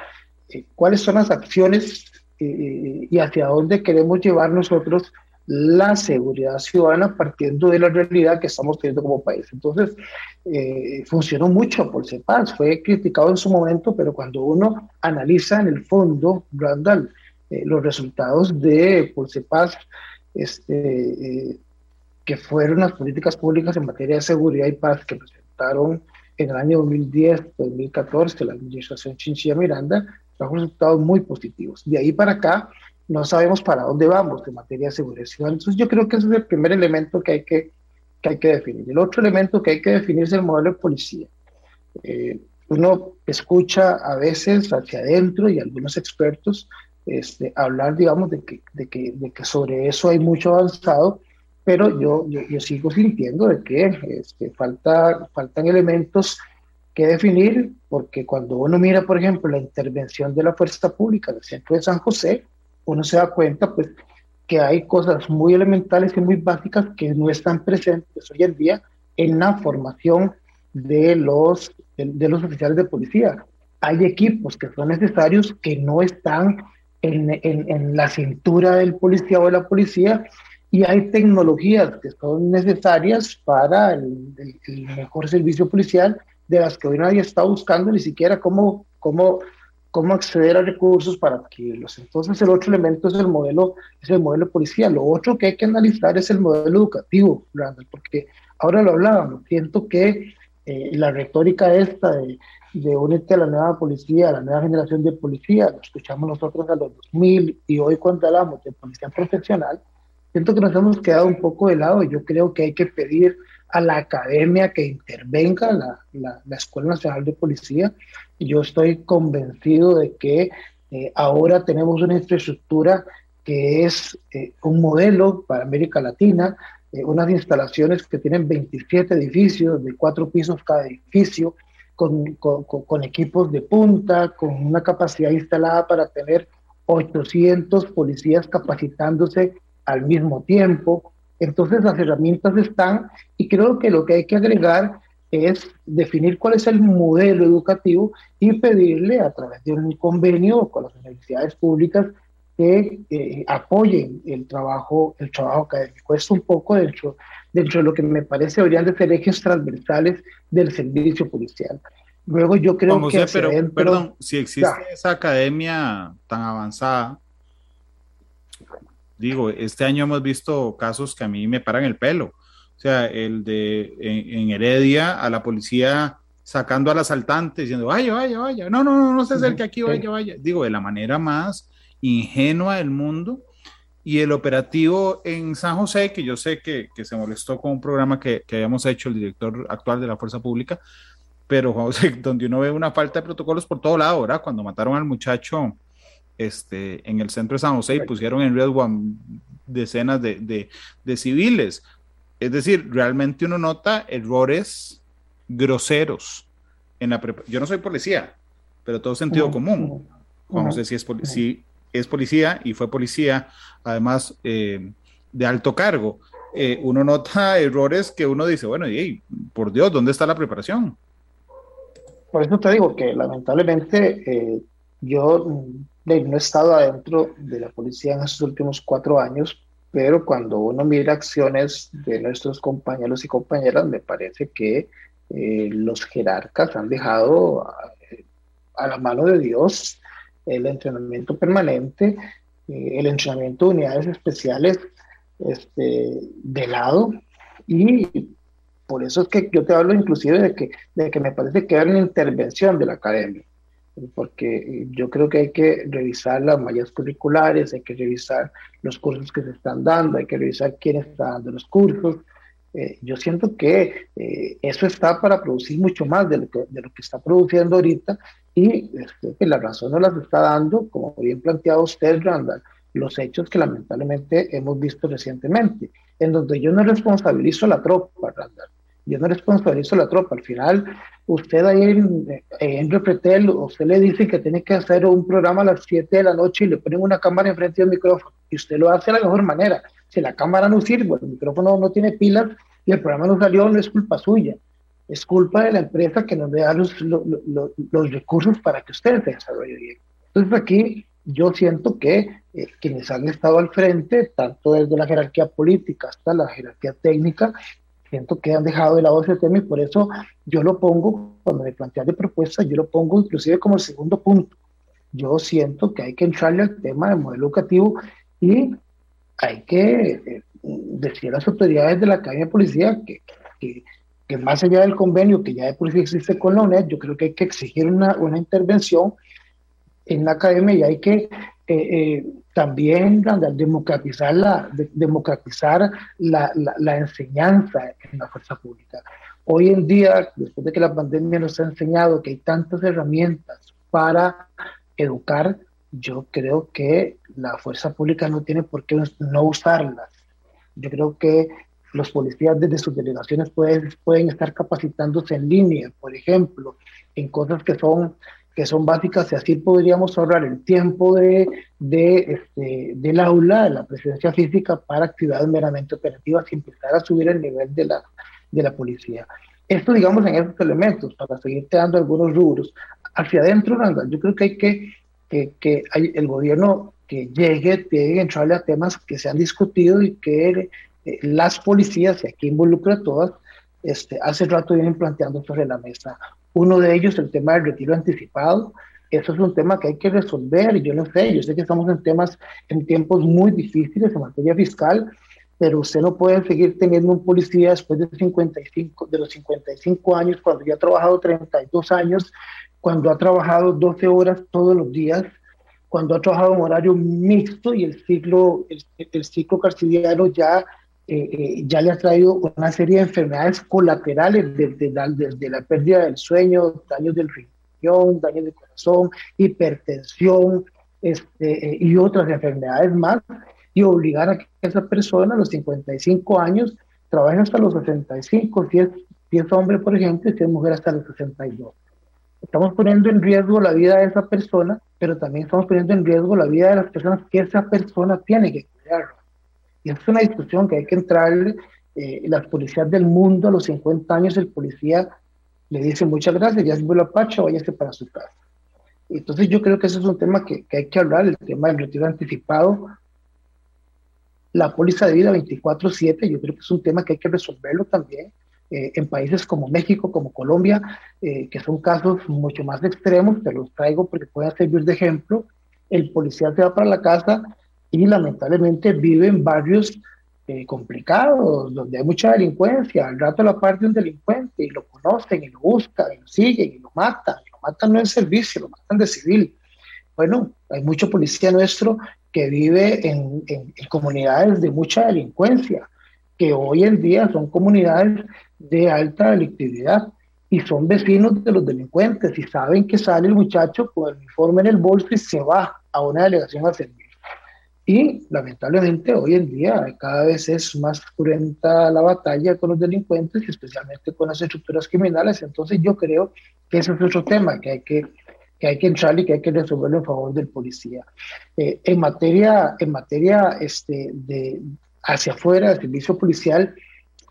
eh, cuáles son las acciones eh, y hacia dónde queremos llevar nosotros la seguridad ciudadana partiendo de la realidad que estamos teniendo como país. Entonces, eh, funcionó mucho por CEPAS, fue criticado en su momento, pero cuando uno analiza en el fondo, Randall, eh, los resultados de por CEPAS, este, eh, que fueron las políticas públicas en materia de seguridad y paz que presentaron en el año 2010-2014 la administración Chinchilla Miranda, trajo resultados muy positivos. De ahí para acá, no sabemos para dónde vamos en materia de seguridad Entonces yo creo que ese es el primer elemento que hay que, que, hay que definir. El otro elemento que hay que definir es el modelo de policía. Eh, uno escucha a veces hacia adentro y algunos expertos este, hablar, digamos, de que, de, que, de que sobre eso hay mucho avanzado, pero yo, yo, sigo sintiendo de que este, falta, faltan elementos que definir, porque cuando uno mira, por ejemplo, la intervención de la fuerza pública del centro de San José, uno se da cuenta pues que hay cosas muy elementales y muy básicas que no están presentes hoy en día en la formación de los, de, los oficiales de policía. Hay equipos que son necesarios que no están en, en, en, la cintura del policía o de la policía y hay tecnologías que son necesarias para el, mejor servicio policial de las que hoy nadie está buscando ni siquiera cómo, cómo, cómo acceder a recursos para adquirirlos. Entonces el otro elemento es el modelo, es el modelo policial. Lo otro que hay que analizar es el modelo educativo, porque ahora lo hablábamos, siento que eh, la retórica esta de, de unirte a la nueva policía, a la nueva generación de policía, lo escuchamos nosotros a los 2000 y hoy cuando hablamos de policía profesional, siento que nos hemos quedado un poco de lado. Yo creo que hay que pedir a la academia que intervenga, la, la, Escuela Nacional de Policía. Yo estoy convencido de que eh, ahora tenemos una infraestructura que es eh, un modelo para América Latina, eh, unas instalaciones que tienen 27 edificios de cuatro pisos cada edificio, con, con, equipos de punta, con una capacidad instalada para tener 800 policías capacitándose al mismo tiempo. Entonces las herramientas están y creo que lo que hay que agregar es definir cuál es el modelo educativo y pedirle a través de un convenio con las universidades públicas que eh, apoyen el trabajo, el trabajo académico. Es un poco dentro, dentro de lo que me parece deberían de ser ejes transversales del servicio policial. Luego yo creo que... pero, perdón, si existe esa academia tan avanzada, digo, este año hemos visto casos que a mí me paran el pelo. O sea, el de en, Heredia a la policía sacando al asaltante diciendo, vaya, vaya, vaya, no, no, no, no se acerque aquí, vaya, vaya. Digo, de la manera más ingenua del mundo. Y el operativo en San José, que yo sé que, que se molestó con un programa que, que, habíamos hecho el director actual de la Fuerza Pública, pero (laughs) José, donde uno ve una falta de protocolos por todo lado, ¿verdad? Cuando mataron al muchacho este, en el centro de San José y pusieron en riesgo a decenas de, de, de civiles. Es decir, realmente uno nota errores groseros en la Yo no soy policía, pero todo sentido común. Juan José si es, es policía y fue policía, además eh, de alto cargo. Eh, uno nota errores que uno dice, bueno, y por Dios, ¿dónde está la preparación? Por eso te digo que lamentablemente eh, yo no he estado adentro de la policía en estos últimos cuatro años, pero cuando uno mira acciones de nuestros compañeros y compañeras, me parece que los jerarcas han dejado a la mano de Dios el entrenamiento permanente, eh, el entrenamiento de unidades especiales este, de lado. Y por eso es que yo te hablo inclusive de que, de que me parece que hay una intervención de la academia, porque yo creo que hay que revisar las mallas curriculares, hay que revisar los cursos que se están dando, hay que revisar quién está dando los cursos. Eh, yo siento que eh, eso está para producir mucho más de lo que, de lo que está produciendo ahorita y este, la razón no las está dando, como bien planteado usted, Randall, los hechos que lamentablemente hemos visto recientemente, en donde yo no responsabilizo a la tropa, Randall. Yo no responsabilizo a la tropa. Al final, usted ahí en, en usted le dice que tiene que hacer un programa a las 7 de la noche y le ponen una cámara enfrente del micrófono. Y usted lo hace de la mejor manera. Si la cámara no sirve, el micrófono no tiene pilas y el programa no salió, no es culpa suya es culpa de la empresa que nos da los, los, recursos para que ustedes se desarrollen bien. Entonces aquí yo siento que eh, quienes han estado al frente, tanto desde la jerarquía política hasta la jerarquía técnica, siento que han dejado de lado ese tema y por eso yo lo pongo, cuando me plantean de propuestas, yo lo pongo inclusive como el segundo punto. Yo siento que hay que entrarle al tema del modelo educativo y hay que eh, decir a las autoridades de la Academia de Policía que, que que más allá del convenio que ya de sí existe con la UNED, yo creo que hay que exigir una, una intervención en la academia y hay que eh, eh, también democratizar, la, democratizar la, la, enseñanza en la fuerza pública. Hoy en día, después de que la pandemia nos ha enseñado que hay tantas herramientas para educar, yo creo que la fuerza pública no tiene por qué no usarlas. Yo creo que los policías desde sus delegaciones pueden, pueden estar capacitándose en línea, por ejemplo, en cosas que son, que son básicas y así podríamos ahorrar el tiempo de, de, este, del aula, de la presencia física para actividades meramente operativas y empezar a subir el nivel de la, de la policía. Esto, digamos, en esos elementos, para seguirte dando algunos rubros. Hacia adentro, yo creo que hay que, que, que hay, el gobierno que llegue, tiene que entrarle a temas que se han discutido y que eh, las policías, y aquí involucra a todas, este, hace rato vienen planteando sobre la mesa. Uno de ellos, el tema del retiro anticipado. Eso es un tema que hay que resolver. Yo no sé, yo sé que estamos en temas, en tiempos muy difíciles en materia fiscal, pero usted no puede seguir teniendo un policía después de, 55, de los 55 años, cuando ya ha trabajado 32 años, cuando ha trabajado 12 horas todos los días, cuando ha trabajado en horario mixto y el ciclo, el, ciclo carcidiano ya, eh, eh, ya le ha traído una serie de enfermedades colaterales desde la, desde la pérdida del sueño, daños del riñón, daños del corazón, hipertensión este, eh, y otras enfermedades más y obligar a que esa persona a los 55 años trabaje hasta los 65, si es, si es hombre, por ejemplo, y si es mujer hasta los 62. Estamos poniendo en riesgo la vida de esa persona, pero también estamos poniendo en riesgo la vida de las personas que esa persona tiene que cuidar. Y es una discusión que hay que entrarle. Eh, las policías del mundo, a los 50 años, el policía le dice muchas gracias, ya se vuelve a Pacha, váyase para su casa. Entonces yo creo que ese es un tema que, que hay que hablar, el tema del retiro anticipado, la póliza de vida 24/7, yo creo que es un tema que hay que resolverlo también. Eh, en países como México, como Colombia, eh, que son casos mucho más extremos, te los traigo porque pueden servir de ejemplo. El policía se va para la casa y lamentablemente vive en barrios eh, complicados, donde hay mucha delincuencia. Al rato la parte de un delincuente y lo conocen y lo buscan y lo siguen y lo matan. lo matan no en servicio, lo matan de civil. Bueno, hay mucho policía nuestro que vive en, comunidades de mucha delincuencia, que hoy en día son comunidades de alta delictividad y son vecinos de los delincuentes y saben que sale el muchacho con el uniforme en el bolso y se va a una delegación a servir. Y lamentablemente hoy en día cada vez es más cruenta la batalla con los delincuentes y especialmente con las estructuras criminales. Entonces yo creo que ese es otro tema que hay que que hay que entrar y que hay que resolverlo en favor del policía. Eh, en materia, en materia este, de hacia afuera del servicio policial,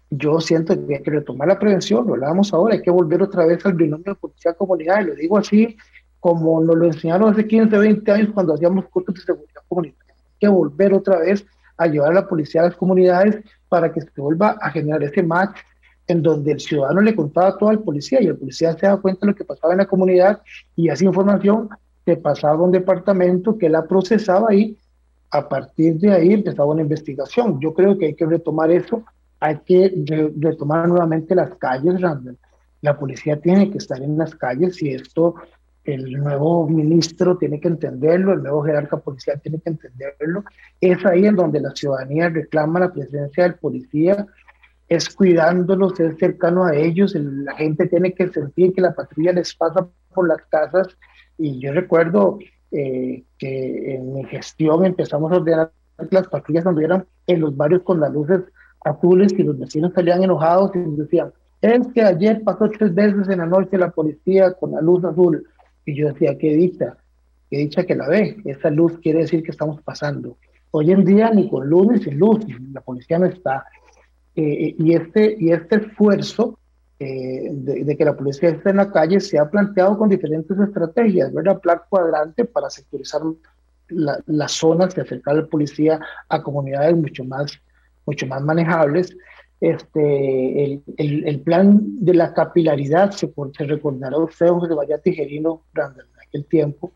yo siento que hay que retomar la prevención, lo hablábamos ahora, hay que volver otra vez al binomio policía-comunidad, y lo digo así como nos lo enseñaron hace 15, 20 años cuando hacíamos cursos de seguridad comunitaria. Que volver otra vez a llevar a la policía a las comunidades para que se vuelva a generar ese match en donde el ciudadano le contaba todo al policía y el policía se daba cuenta de lo que pasaba en la comunidad y esa información se pasaba a un departamento que la procesaba y a partir de ahí empezaba una investigación. Yo creo que hay que retomar eso, hay que retomar nuevamente las calles, La policía tiene que estar en las calles y esto el nuevo ministro tiene que entenderlo, el nuevo jerarca policial tiene que entenderlo. Es ahí en donde la ciudadanía reclama la presencia del policía, es cuidándolos, es cercano a ellos, la gente tiene que sentir que la patrulla les pasa por las casas y yo recuerdo eh, que en mi gestión empezamos a ordenar que las patrullas anduvieran en los barrios con las luces azules y los vecinos salían enojados y decían, es que ayer pasó tres veces en la noche la policía con la luz azul y yo decía, qué dicha, qué dicha que la ve, esa luz quiere decir que estamos pasando. Hoy en día ni con luz ni sin luz, la policía no está. Eh, y, este, y este esfuerzo eh, de, que la policía esté en la calle se ha planteado con diferentes estrategias, ¿verdad? Plan cuadrante para sectorizar las zonas y acercar a la policía a comunidades mucho más, mucho más manejables. Este, el, el, plan de la capilaridad, se, se recordará usted, José vaya Tijerino, en aquel tiempo,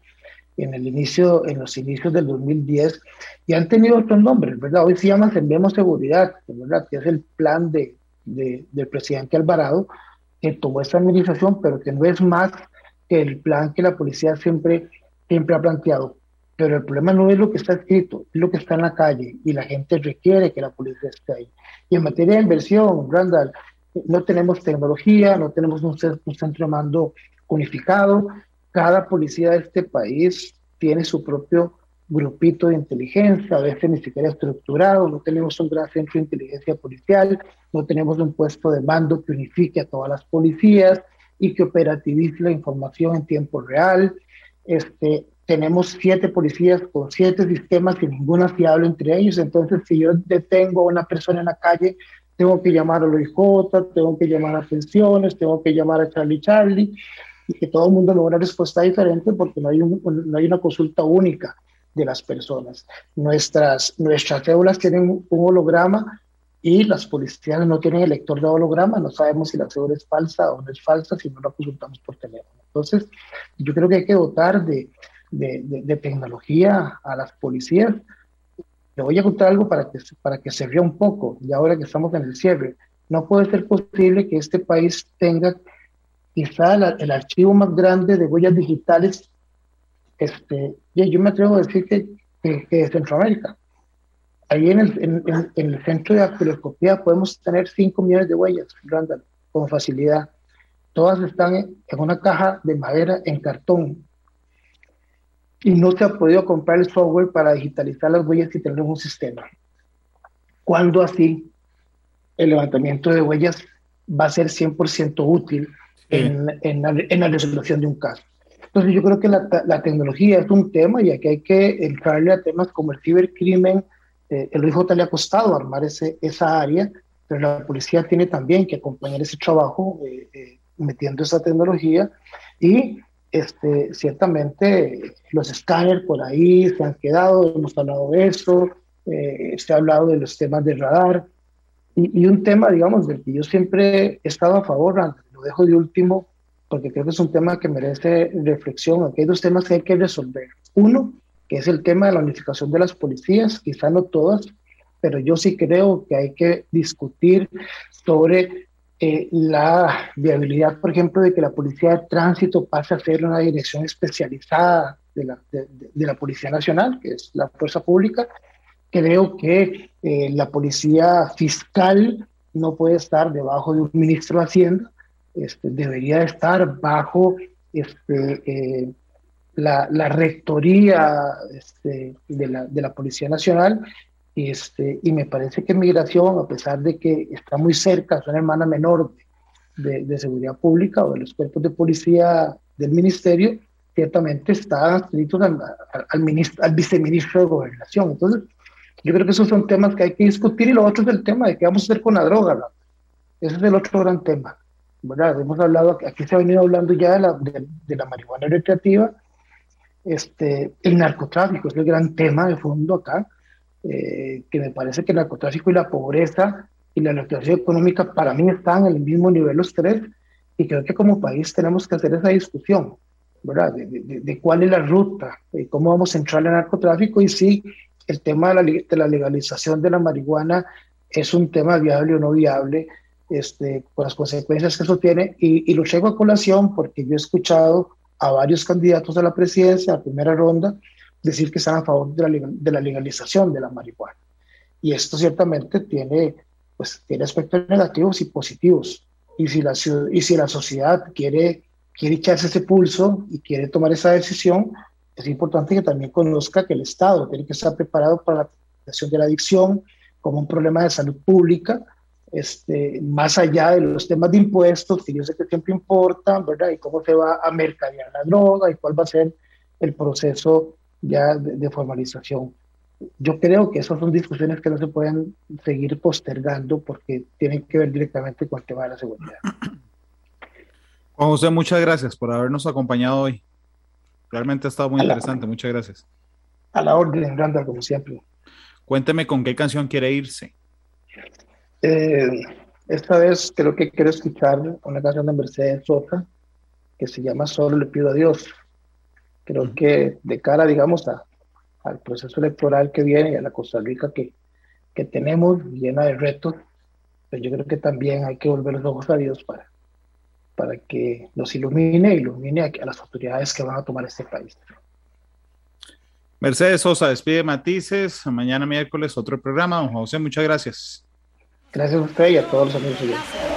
en el inicio, en los inicios del 2010, y han tenido otros nombres, ¿verdad? Hoy se llama Sembremos Seguridad, ¿verdad? Que es el plan de, de, del presidente Alvarado, que tomó esta administración, pero que no es más que el plan que la policía siempre, siempre ha planteado. Pero el problema no es lo que está escrito, es lo que está en la calle, y la gente requiere que la policía esté ahí. Y en materia de inversión, Randall, no tenemos tecnología, no tenemos un, centro de mando unificado, cada policía de este país tiene su propio grupito de inteligencia, a veces ni siquiera estructurado, no tenemos un gran centro de inteligencia policial, no tenemos un puesto de mando que unifique a todas las policías y que operativice la información en tiempo real. Este, tenemos siete policías con siete sistemas y ninguna fiable entre ellos, entonces si yo detengo a una persona en la calle, tengo que llamar a Luis J, tengo que llamar a pensiones, tengo que llamar a Charlie Charlie, y que todo el mundo logra una respuesta diferente porque no hay, no hay una consulta única de las personas. Nuestras, nuestras cédulas tienen un holograma y las policías no tienen el lector de holograma, no sabemos si la cédula es falsa o no es falsa si no la consultamos por teléfono. Entonces, yo creo que hay que dotar de, de, de, tecnología a las policías. Le voy a contar algo para que, para que se vea un poco, y ahora que estamos en el cierre. No puede ser posible que este país tenga quizá el, archivo más grande de huellas digitales. Este, yo me atrevo a decir que, que, que de Centroamérica Ahí en el, en, el centro de dactiloscopía podemos tener 5 millones de huellas, Randall, con facilidad. Todas están en una caja de madera en cartón. Y no se ha podido comprar el software para digitalizar las huellas y tener un sistema. ¿Cuándo así el levantamiento de huellas va a ser 100% útil en, en, la, en, la, resolución de un caso? Entonces yo creo que la, la tecnología es un tema y aquí hay que entrarle a temas como el cibercrimen, eh, el IJ le ha costado armar ese, esa área, pero la policía tiene también que acompañar ese trabajo eh, eh, metiendo esa tecnología y este, ciertamente los escáneres por ahí se han quedado, hemos hablado de eso, se ha hablado de los temas de radar y, y, un tema, digamos, del que yo siempre he estado a favor, lo dejo de último porque creo que es un tema que merece reflexión, aquí hay dos temas que hay que resolver. Uno, que es el tema de la unificación de las policías, quizá no todas, pero yo sí creo que hay que discutir sobre eh, la viabilidad, por ejemplo, de que la policía de tránsito pase a ser una dirección especializada de la, de, la Policía Nacional, que es la fuerza pública. Creo que eh, la policía fiscal no puede estar debajo de un ministro de Hacienda, este, debería estar bajo este, eh, la, la rectoría este, de, la, de, la, Policía Nacional este, y me parece que Migración, a pesar de que está muy cerca, es una hermana menor de, de Seguridad Pública o de los cuerpos de policía del Ministerio, ciertamente está adscrito al, al, al viceministro de Gobernación. Entonces, yo creo que esos son temas que hay que discutir y lo otro es el tema de qué vamos a hacer con la droga. Ese es el otro gran tema. ¿verdad? Hemos hablado, aquí se ha venido hablando ya de la, de, de la marihuana recreativa, este, el narcotráfico es el gran tema de fondo acá, eh, que me parece que el narcotráfico y la pobreza y la explotación económica para mí están en el mismo nivel los tres, y creo que como país tenemos que hacer esa discusión, ¿verdad? De, de, cuál es la ruta, de cómo vamos a entrar al narcotráfico y si el tema de la, de la, legalización de la marihuana es un tema viable o no viable, este, con las consecuencias que eso tiene. Y, y lo llego a colación porque yo he escuchado a varios candidatos a la presidencia, a primera ronda, decir que están a favor de la, de la legalización de la marihuana. Y esto ciertamente tiene, pues, tiene aspectos negativos y positivos. Y si la, y si la sociedad quiere, quiere echarse ese pulso y quiere tomar esa decisión, es importante que también conozca que el Estado tiene que estar preparado para la protección de la adicción como un problema de salud pública este, más allá de los temas de impuestos, que yo sé que siempre importan, ¿verdad? Y cómo se va a mercadear la droga y cuál va a ser el proceso ya de, formalización. Yo creo que esas son discusiones que no se pueden seguir postergando porque tienen que ver directamente con el tema de la seguridad. Juan José, muchas gracias por habernos acompañado hoy. Realmente ha estado muy interesante, muchas gracias. A la orden, Randall, como siempre. Cuénteme con qué canción quiere irse. Eh, esta vez creo que quiero escuchar una canción de Mercedes Sosa que se llama Solo le pido a Dios. Creo que de cara, digamos, a, al proceso electoral que viene y a la Costa Rica que, que tenemos llena de retos, pues yo creo que también hay que volver los ojos a Dios para, para que nos ilumine ilumine a, a las autoridades que van a tomar este país. Mercedes Sosa despide Matices. Mañana miércoles otro programa. Don José, muchas gracias. Gracias a usted y a todos los amigos.